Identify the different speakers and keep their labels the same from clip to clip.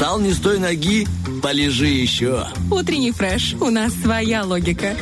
Speaker 1: Встал не с той ноги, полежи еще.
Speaker 2: Утренний фреш. У нас своя логика.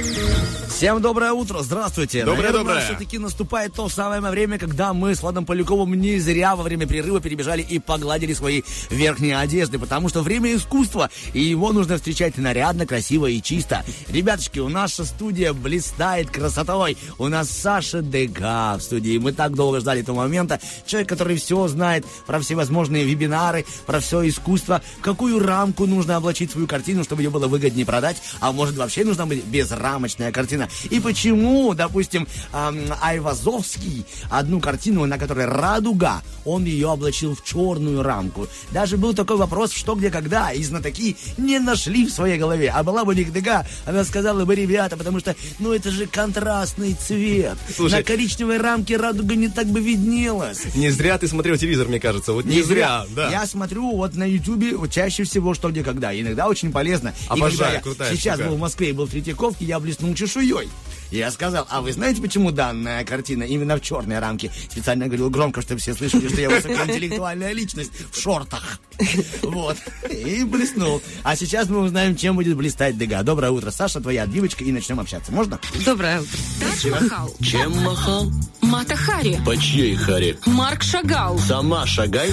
Speaker 3: Всем доброе утро, здравствуйте.
Speaker 4: Доброе,
Speaker 3: Наверное,
Speaker 4: доброе.
Speaker 3: все-таки наступает то самое время, когда мы с Владом Поляковым не зря во время перерыва перебежали и погладили свои верхние одежды, потому что время искусства, и его нужно встречать нарядно, красиво и чисто. Ребяточки, у наша студия блистает красотой. У нас Саша Дега в студии. Мы так долго ждали этого момента. Человек, который все знает про всевозможные вебинары, про все искусство, в какую рамку нужно облачить свою картину, чтобы ее было выгоднее продать, а может вообще нужна быть безрамочная картина. И почему, допустим, Айвазовский одну картину, на которой радуга, он ее облачил в черную рамку. Даже был такой вопрос, что, где, когда, и знатоки не нашли в своей голове. А была бы Никдыга, она сказала бы, ребята, потому что, ну, это же контрастный цвет.
Speaker 4: Слушай-
Speaker 3: На коричневой рамке радуга не так бы виднелась.
Speaker 4: Не зря ты смотрел телевизор, мне кажется. Вот не, зря, да.
Speaker 3: Я смотрю вот на Ютубе вот чаще всего что где когда. Иногда очень полезно. И
Speaker 4: Обожаю,
Speaker 3: когда я
Speaker 4: крутая
Speaker 3: сейчас
Speaker 4: штука.
Speaker 3: был в Москве и был в Третьяковке, я блеснул 2008. Я сказал, а вы знаете, почему данная картина именно в черной рамке? Специально говорил громко, чтобы все слышали, что я высокоинтеллектуальная личность в шортах. Вот. И блеснул. А сейчас мы узнаем, чем будет блистать Дега. Доброе утро, Саша, твоя отбивочка, и начнем общаться. Можно?
Speaker 2: Доброе утро. Махал.
Speaker 1: Чем махал?
Speaker 2: Мата Хари.
Speaker 1: По чьей харе?
Speaker 2: Марк Шагал.
Speaker 1: Сама шагай.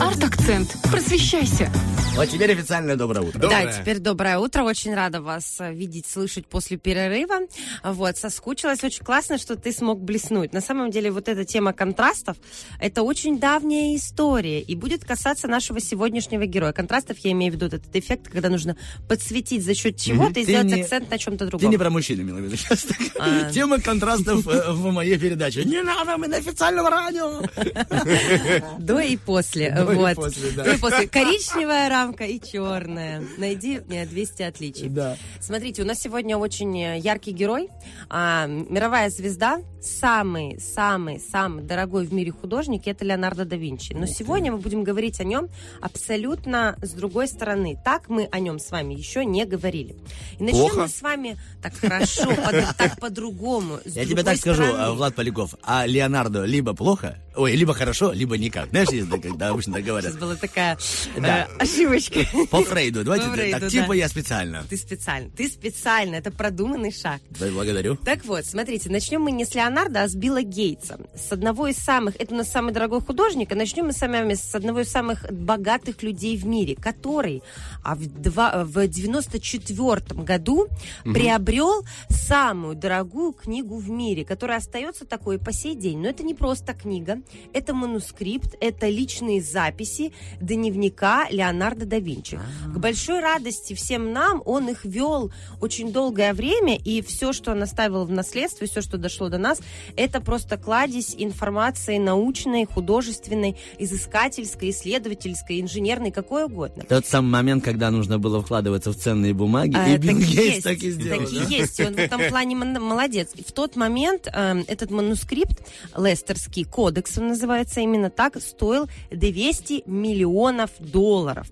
Speaker 2: Арт-акцент. Просвещайся.
Speaker 3: Вот теперь официальное доброе утро.
Speaker 4: Доброе.
Speaker 5: Да, теперь доброе утро. Очень рада вас э, видеть, слышать после перерыва. Вот, соскучилась. Очень классно, что ты смог блеснуть. На самом деле, вот эта тема контрастов, это очень давняя история и будет касаться нашего сегодняшнего героя. Контрастов я имею в виду этот эффект, когда нужно подсветить за счет чего-то и
Speaker 3: Ты
Speaker 5: сделать
Speaker 3: не-
Speaker 5: акцент на чем-то
Speaker 3: Ты
Speaker 5: другом.
Speaker 3: не про мужчин имела в виду сейчас.
Speaker 5: А.
Speaker 3: Тема контрастов э, в моей передаче. Не надо, мы на официальном радио.
Speaker 5: До и после.
Speaker 3: До и
Speaker 5: вот.
Speaker 3: после, да.
Speaker 5: До и после. Коричневая рамка и черная. Найди мне 200 отличий.
Speaker 3: Да.
Speaker 5: Смотрите, у нас сегодня очень э, яркий герой, а, мировая звезда, самый, самый, самый дорогой в мире художник, это Леонардо да Винчи. Но сегодня мы будем говорить о нем абсолютно с другой стороны. Так мы о нем с вами еще не говорили. И начнем
Speaker 4: Плохо?
Speaker 5: мы с вами так хорошо, так по-другому.
Speaker 3: Я тебе так скажу, э, Влад Поляков, а Леонардо либо плохо, ой, либо хорошо, либо никак. Знаешь, да, когда обычно так говорят.
Speaker 5: Сейчас была такая э,
Speaker 3: Да.
Speaker 5: ошибочка.
Speaker 3: По Фрейду, давайте
Speaker 5: По
Speaker 3: так,
Speaker 5: Фрейду,
Speaker 3: типа
Speaker 5: да.
Speaker 3: я специально.
Speaker 5: Ты специально. Ты специально. Это продуманный шаг.
Speaker 3: Да, благодарю.
Speaker 5: Так вот, смотрите, начнем мы не с Леонардо, а с Билла Гейтса. С одного из самых, это у нас самый дорогой художник, а начнем мы с вами с одного из самых богатых людей в мире, который а в, два, в 94 году приобрел самую дорогую книгу в мире, которая остается такой по сей день. Но это не просто книга, это манускрипт, это личные записи дневника Леонардо да Винчи. К большой радости всем нам он их вел очень долгое время, и все, что он оставил в наследство, и все, что дошло до нас, это просто кладезь информации научной, художественной, изыскательской, исследовательской, инженерной, какой угодно.
Speaker 3: Тот самый момент, когда нужно было вкладываться в ценные бумаги,
Speaker 5: А,
Speaker 3: и Билл Гейтс
Speaker 5: есть,
Speaker 3: так и сделал.
Speaker 5: Так и
Speaker 3: да?
Speaker 5: есть, и он в этом плане молодец. В тот момент эм, этот манускрипт, Лестерский кодекс, он называется именно так, стоил 200 миллионов долларов.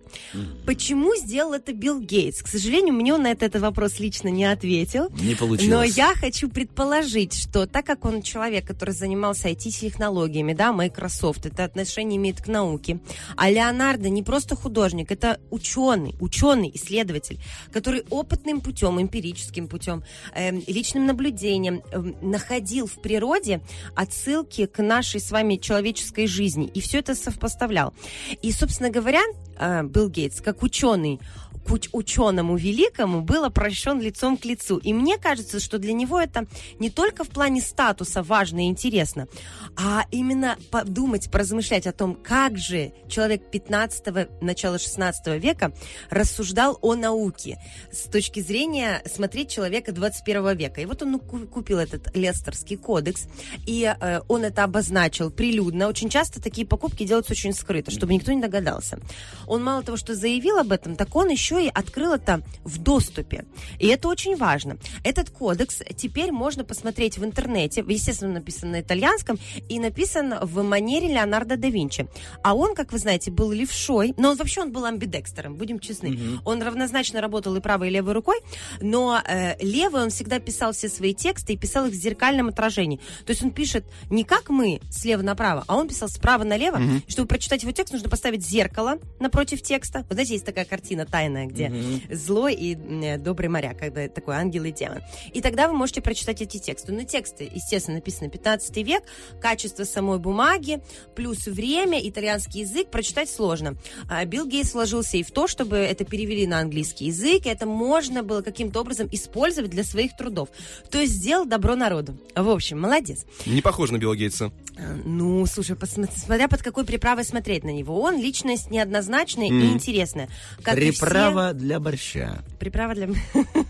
Speaker 5: Почему сделал это Билл Гейтс? К сожалению, мне он на этот, этот вопрос лично не ответил.
Speaker 3: Не получилось.
Speaker 5: Но я хочу предположить, что так как он человек, который занимался IT-технологиями, да, Microsoft, это отношение имеет к науке, а Леонардо не просто художник, это ученый, ученый, исследователь, который опытным путем, эмпирическим путем, эм, личным наблюдением эм, находил в природе отсылки к нашей с вами человеческой жизни, и все это совпоставлял. И, собственно говоря, э, Билл Гейтс, как ученый, уч- ученому великому был обращен лицом к лицу. И мне кажется, что для него это не только в плане статуса важно и интересно, а именно подумать, поразмышлять о том, как же человек 15 начала 16 века рассуждал о науке с точки зрения смотреть человека 21 века. И вот он ну, ку- купил этот Лестерский кодекс, и э, он это обозначил прилюдно. Очень часто такие покупки делаются очень скрыто, чтобы никто не догадался. Он мало того, что заявил об этом, так он еще и открыл это в доступе. И это очень важно. Этот кодекс теперь можно посмотреть в интернете. Естественно, написан на итальянском и написан в манере Леонардо да Винчи. А он, как вы знаете, был левшой, но он вообще он был амбидекстером, будем честны. Он равнозначно работал и правой, и левой рукой, но э, левой он всегда писал все свои тексты и писал их в зеркальном отражении. То есть он пишет не как мы, слева направо, а он писал справа налево. И чтобы прочитать его текст, нужно поставить зеркало напротив текста. Вы знаете, есть такая картина тайная, где злой и э, добрый моряк, когда такой ангел и демон. И тогда вы можете прочитать эти тексты. Но тексты, естественно, написаны 15 век, качество самой бумаги, плюс время, итальянский язык, прочитать сложно. А Билл Гейтс вложился и в то, чтобы это перевели на английский язык, и это можно было каким-то образом использовать для своих трудов. То есть сделал добро народу. В общем, молодец.
Speaker 4: Не похож на Билла Гейтса.
Speaker 5: А, Ну, слушай, посмотри, смотря под какой приправой смотреть на него. Он личность неоднозначная и интересная. Как и все-
Speaker 3: Приправа для борща.
Speaker 5: Приправа для...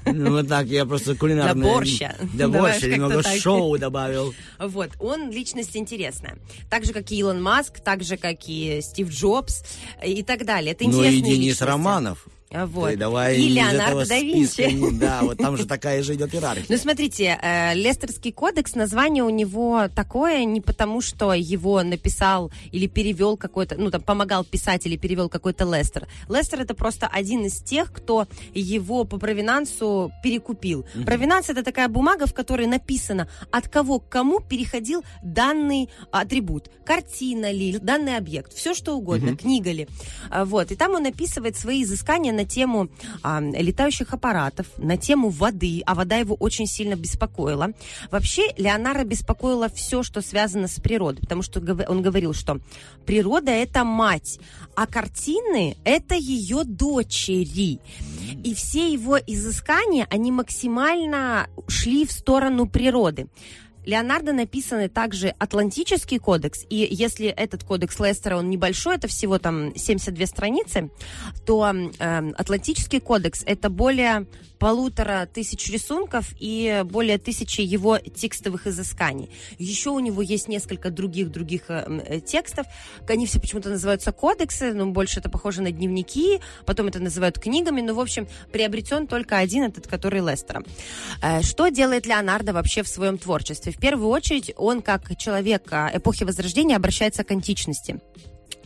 Speaker 3: Ну, вот так, я просто кулинарный...
Speaker 5: Для борща.
Speaker 3: Для борща немного
Speaker 5: так.
Speaker 3: шоу добавил.
Speaker 5: Вот, он личность интересная. Так же, как и Илон Маск, так же, как и Стив Джобс и так далее. Это
Speaker 3: Ну и
Speaker 5: интересные
Speaker 3: Денис
Speaker 5: личности.
Speaker 3: Романов.
Speaker 5: А, Вот.
Speaker 3: Ты давай
Speaker 5: и Леонардо да Винчи.
Speaker 3: Да, вот там же такая же идет иерархия.
Speaker 5: Ну, смотрите, э, Лестерский кодекс, название у него такое не потому, что его написал или перевел какой-то, ну, там, помогал писать или перевел какой-то Лестер. Лестер это просто один из тех, кто его по провинансу перекупил. Провинанс это такая бумага, в которой написано, от кого к кому переходил данный атрибут. Картина ли, данный объект, все что угодно, книга ли. А, Вот. И там он описывает свои изыскания на тему а, летающих аппаратов, на тему воды, а вода его очень сильно беспокоила. Вообще, Леонардо беспокоило все, что связано с природой, потому что он говорил, что природа – это мать, а картины – это ее дочери. И все его изыскания, они максимально шли в сторону природы. Леонардо написаны также Атлантический кодекс, и если этот кодекс Лестера, он небольшой, это всего там 72 страницы, то эм, Атлантический кодекс это более полутора тысяч рисунков и более тысячи его текстовых изысканий. Еще у него есть несколько других-других э, текстов. Они все почему-то называются кодексы, но больше это похоже на дневники, потом это называют книгами, но, в общем, приобретен только один, этот, который Лестера. Э, Что делает Леонардо вообще в своем творчестве? В первую очередь, он, как человек а, эпохи Возрождения, обращается к античности.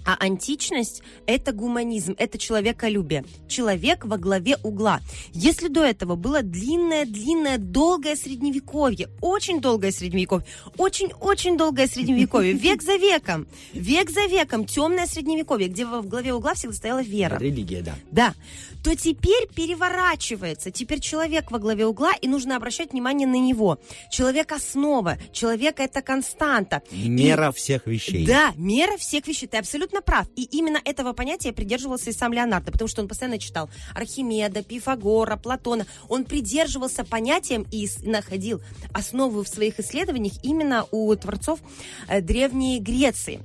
Speaker 5: А античность – это гуманизм, это человеколюбие. Человек во главе угла. Если до этого было длинное-длинное, долгое средневековье, очень долгое средневековье, очень-очень долгое средневековье, век за веком, век за веком, темное средневековье, где во главе угла всегда стояла вера.
Speaker 3: Религия, да.
Speaker 5: Да, то теперь переворачивается. Теперь человек во главе угла, и нужно обращать внимание на него. Человек основа, человек это константа. И-
Speaker 3: Мера всех вещей.
Speaker 5: да, мера всех вещей. Ты абсолютно прав. И именно этого понятия придерживался и сам Леонардо, потому что он постоянно читал Архимеда, Пифагора, Платона. Он придерживался понятиям и находил основу в своих исследованиях именно у творцов э, Древней Греции.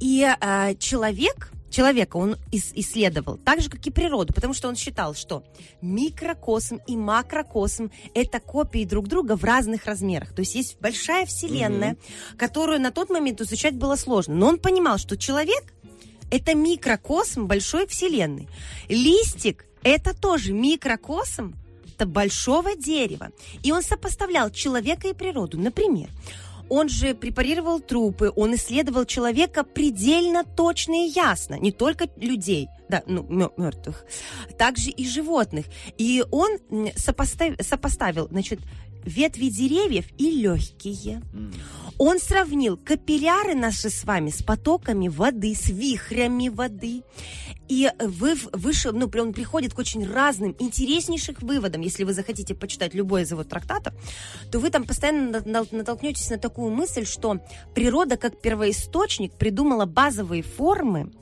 Speaker 5: И э, человек человека он ис- исследовал, так же, как и природу, потому что он считал, что микрокосм и макрокосм – это копии друг друга в разных размерах. То есть есть большая вселенная, которую на тот момент изучать было сложно. Но он понимал, что человек – это микрокосм большой вселенной. Листик – это тоже микрокосм большого дерева. И он сопоставлял человека и природу. Например, он же препарировал трупы, он исследовал человека предельно точно и ясно, не только людей, да, ну, мертвых, также и животных. И он сопостав- сопоставил, значит, ветви деревьев и легкие. Он сравнил капилляры наши с вами с потоками воды, с вихрями воды. И вы выше, ну, он приходит к очень разным, интереснейшим выводам. Если вы захотите почитать любой из его трактатов, то вы там постоянно на- на- натолкнетесь на такую мысль, что природа как первоисточник придумала базовые формы,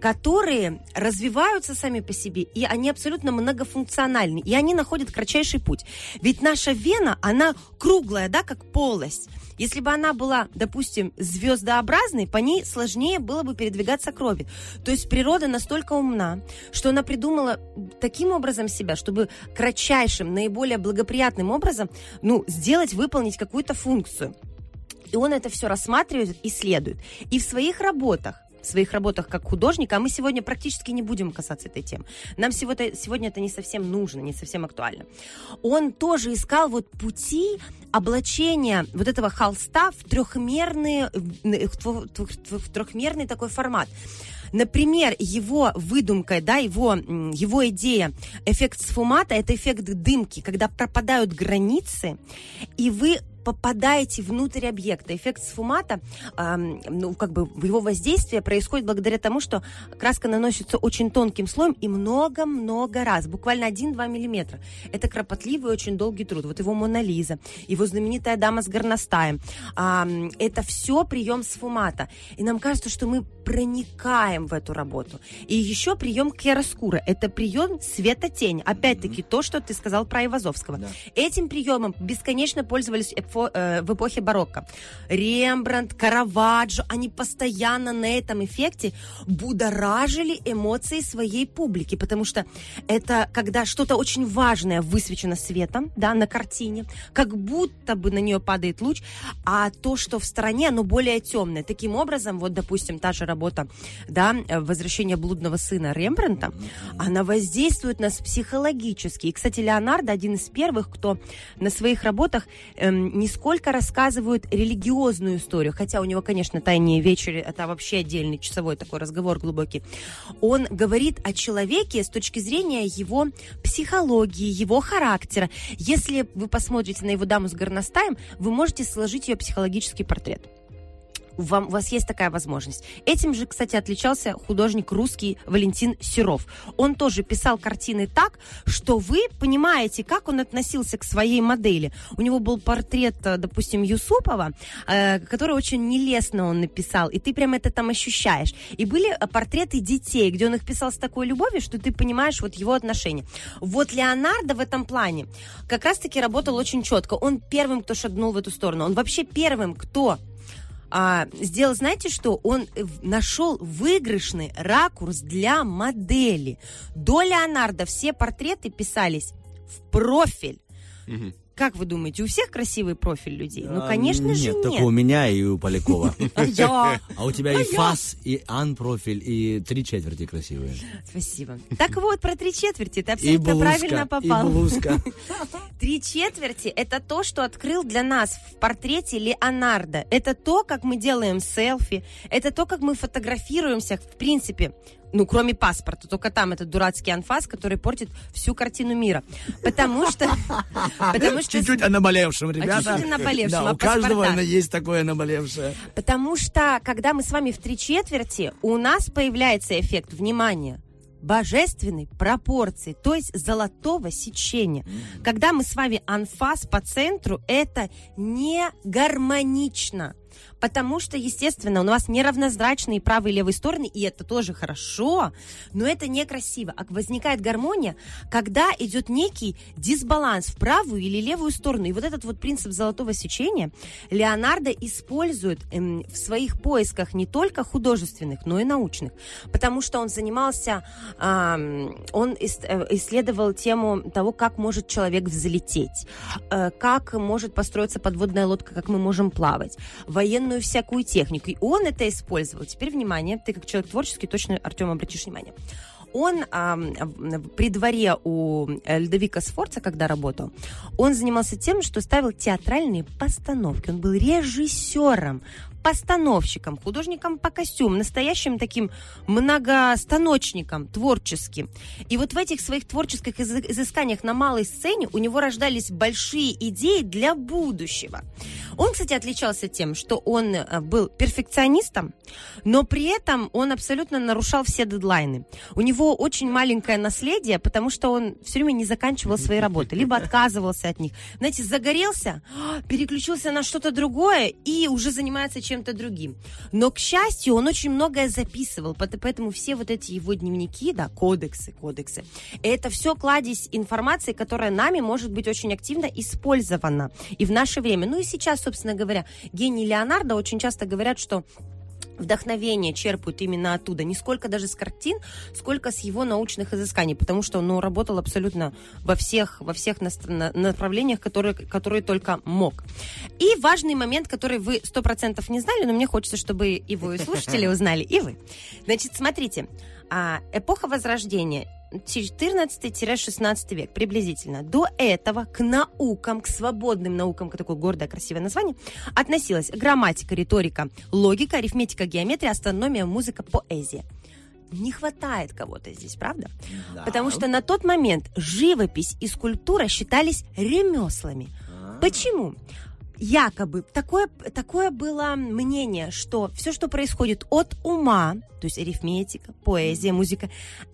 Speaker 5: которые развиваются сами по себе, и они абсолютно многофункциональны, и они находят кратчайший путь. Ведь наша вена, она круглая, да, как полость. Если бы она была, допустим, звездообразной, по ней сложнее было бы передвигаться крови. То есть природа настолько умна, что она придумала таким образом себя, чтобы кратчайшим, наиболее благоприятным образом, ну, сделать, выполнить какую-то функцию. И он это все рассматривает, исследует. И в своих работах в своих работах как художник, а мы сегодня практически не будем касаться этой темы. Нам сегодня, сегодня это не совсем нужно, не совсем актуально. Он тоже искал вот пути облачения вот этого холста в трехмерный, в, трехмерный такой формат. Например, его выдумкой, да, его, его идея, эффект сфумата, это эффект дымки, когда пропадают границы, и вы попадаете внутрь объекта. Эффект сфумата, ам, ну, как бы его воздействие происходит благодаря тому, что краска наносится очень тонким слоем и много-много раз, буквально 1-2 миллиметра. Это кропотливый очень долгий труд. Вот его Мона Лиза, его знаменитая дама с горностаем. Ам, это все прием сфумата. И нам кажется, что мы проникаем в эту работу. И еще прием кьяроскура. Это прием света-тень. Опять-таки то, что ты сказал про Ивазовского. Этим приемом бесконечно пользовались эпфо- э, в эпохе барокко. Рембрандт, Караваджо, они постоянно на этом эффекте будоражили эмоции своей публики, потому что это когда что-то очень важное высвечено светом, да, на картине, как будто бы на нее падает луч, а то, что в стороне, оно более темное. Таким образом, вот, допустим, та же работа, да, «Возвращение блудного сына» Рембрандта, она воздействует нас психологически. И, кстати, Леонардо один из первых, кто на своих работах эм, не сколько рассказывает религиозную историю, хотя у него, конечно, «Тайные вечери» — это вообще отдельный часовой такой разговор глубокий. Он говорит о человеке с точки зрения его психологии, его характера. Если вы посмотрите на его даму с горностаем, вы можете сложить ее психологический портрет вам, у вас есть такая возможность. Этим же, кстати, отличался художник русский Валентин Серов. Он тоже писал картины так, что вы понимаете, как он относился к своей модели. У него был портрет, э, допустим, Юсупова, э, который очень нелестно он написал, и ты прям это там ощущаешь. И были э, портреты детей, где он их писал с такой любовью, что ты понимаешь вот его отношения. Вот Леонардо в этом плане как раз-таки работал очень четко. Он первым, кто шагнул в эту сторону. Он вообще первым, кто а, сделал, знаете что? Он э, нашел выигрышный ракурс для модели. До Леонардо все портреты писались в профиль. Как вы думаете, у всех красивый профиль людей? Ну,
Speaker 3: А,
Speaker 5: конечно же,
Speaker 3: Нет,
Speaker 5: нет.
Speaker 3: только у меня и у Полякова.
Speaker 5: А я?
Speaker 3: А у тебя и фас, и ан-профиль, и три четверти красивые.
Speaker 5: Спасибо. Так вот, про три четверти ты
Speaker 3: И
Speaker 5: абсолютно правильно
Speaker 3: и
Speaker 5: попал.
Speaker 3: блузка.
Speaker 5: Три четверти – это то, что открыл для нас в портрете Леонардо. Это то, как мы делаем селфи, это то, как мы фотографируемся, в принципе, ну, кроме паспорта, только там этот дурацкий анфас, который портит всю картину мира. Потому что... Потому что...
Speaker 3: Чуть-чуть о наболевшем, ребята.
Speaker 5: чуть-чуть о наболевшем,
Speaker 3: Да,
Speaker 5: о
Speaker 3: у каждого есть такое наболевшее.
Speaker 5: Потому что, когда мы с вами в три четверти, у нас появляется эффект внимания божественной пропорции, то есть золотого сечения. Когда мы с вами анфас по центру, это не гармонично. Потому что, естественно, у нас неравнозрачные правые и левые стороны, и это тоже хорошо, но это некрасиво. А возникает гармония, когда идет некий дисбаланс в правую или левую сторону. И вот этот вот принцип золотого сечения Леонардо использует эм, в своих поисках не только художественных, но и научных. Потому что он занимался, ам, он э, исследовал тему того, как может человек взлететь, э, как может построиться подводная лодка, как мы можем плавать, военную всякую технику. И он это использовал. Теперь, внимание, ты как человек творческий, точно, Артем, обратишь внимание. Он в- при дворе у э, Льдовика Сфорца, когда работал, он занимался тем, что ставил театральные постановки. Он был режиссером, постановщиком, художником по костюмам, настоящим таким многостаночником, творческим. И вот в этих своих творческих изы- изысканиях на малой сцене у него рождались большие идеи для будущего. Он, кстати, отличался тем, что он э, был перфекционистом, но при этом он абсолютно нарушал все дедлайны. У него очень маленькое наследие, потому что он все время не заканчивал свои работы, либо отказывался от них. Знаете, загорелся, переключился на что-то другое и уже занимается чем-то другим. Но, к счастью, он очень многое записывал, поэтому все вот эти его дневники, да, кодексы, кодексы, это все кладезь информации, которая нами может быть очень активно использована и в наше время. Ну и сейчас, собственно говоря, гений Леонардо очень часто говорят, что вдохновение черпают именно оттуда. Не сколько даже с картин, сколько с его научных изысканий, потому что он ну, работал абсолютно во всех, во всех нас- на- направлениях, которые, которые только мог. И важный момент, который вы сто процентов не знали, но мне хочется, чтобы его и слушатели узнали, и вы. Значит, смотрите, а, эпоха Возрождения 14-16 век приблизительно. До этого к наукам, к свободным наукам, к такое гордое, красивое название, относилась грамматика, риторика, логика, арифметика, геометрия, астрономия, музыка, поэзия. Не хватает кого-то здесь, правда? Потому что на тот момент живопись и скульптура считались ремеслами. Почему? Якобы такое, такое было мнение, что все, что происходит от ума, то есть арифметика, поэзия, музыка,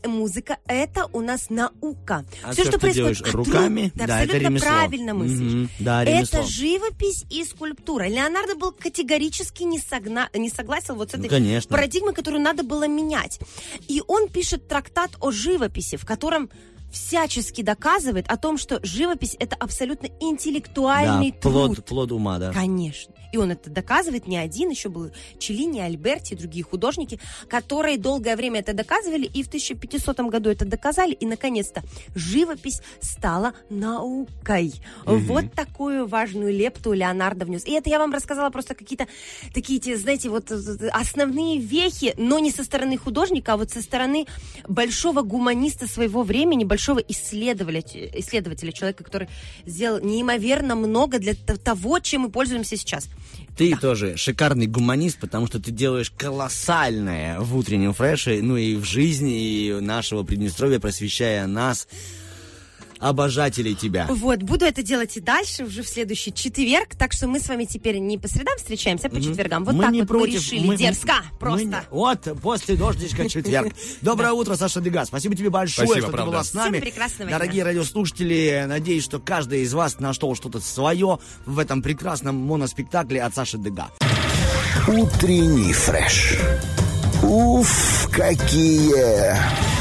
Speaker 5: музыка, это у нас наука.
Speaker 3: А
Speaker 5: все, что
Speaker 3: что делаешь
Speaker 5: происходит
Speaker 3: руками,
Speaker 5: Ты
Speaker 3: да, это
Speaker 5: абсолютно
Speaker 3: ремесло.
Speaker 5: правильно мыслишь.
Speaker 3: Мгм, да, ремесло.
Speaker 5: это живопись и скульптура. Леонардо был категорически не, согна- не согласен вот с этой
Speaker 3: Ну, конечно.
Speaker 5: парадигмой, которую надо было менять. И он пишет трактат о живописи, в котором всячески доказывает о том, что живопись это абсолютно интеллектуальный
Speaker 3: да,
Speaker 5: труд.
Speaker 3: плод, плод ума, да.
Speaker 5: Конечно. И он это доказывает не один, еще был Челлини, Альберти и другие художники, которые долгое время это доказывали, и в 1500 году это доказали, и, наконец-то, живопись стала наукой. Вот такую важную лепту Леонардо внес. И это я вам рассказала просто какие-то такие, те, знаете, вот основные вехи, но не со стороны художника, а вот со стороны большого гуманиста своего времени, большого исследователя, исследователя человека, который сделал неимоверно много для того, чем мы пользуемся сейчас.
Speaker 3: Ты тоже шикарный гуманист, потому что ты делаешь колоссальное в утреннем фреше, ну и в жизни и нашего Приднестровья, просвещая нас, обожателей тебя.
Speaker 5: Вот, буду это делать и дальше, уже в следующий четверг, так что мы с вами теперь не по средам встречаемся, а по четвергам. Вот
Speaker 3: Мы
Speaker 5: так
Speaker 3: не
Speaker 5: вот
Speaker 3: против,
Speaker 5: мы решили,
Speaker 3: мы-
Speaker 5: дерзко,
Speaker 3: мы
Speaker 5: просто.
Speaker 3: не- вот, после дождичка четверг. Доброе утро, Саша Дега. Спасибо тебе большое,
Speaker 4: Спасибо,
Speaker 3: что
Speaker 4: правда.
Speaker 3: ты была с нами.
Speaker 5: Всем прекрасного
Speaker 3: Дорогие радиослушатели, надеюсь, что каждый из вас нашел что-то свое в этом прекрасном моноспектакле от Саши Дега.
Speaker 6: Утренний фреш. Уф, какие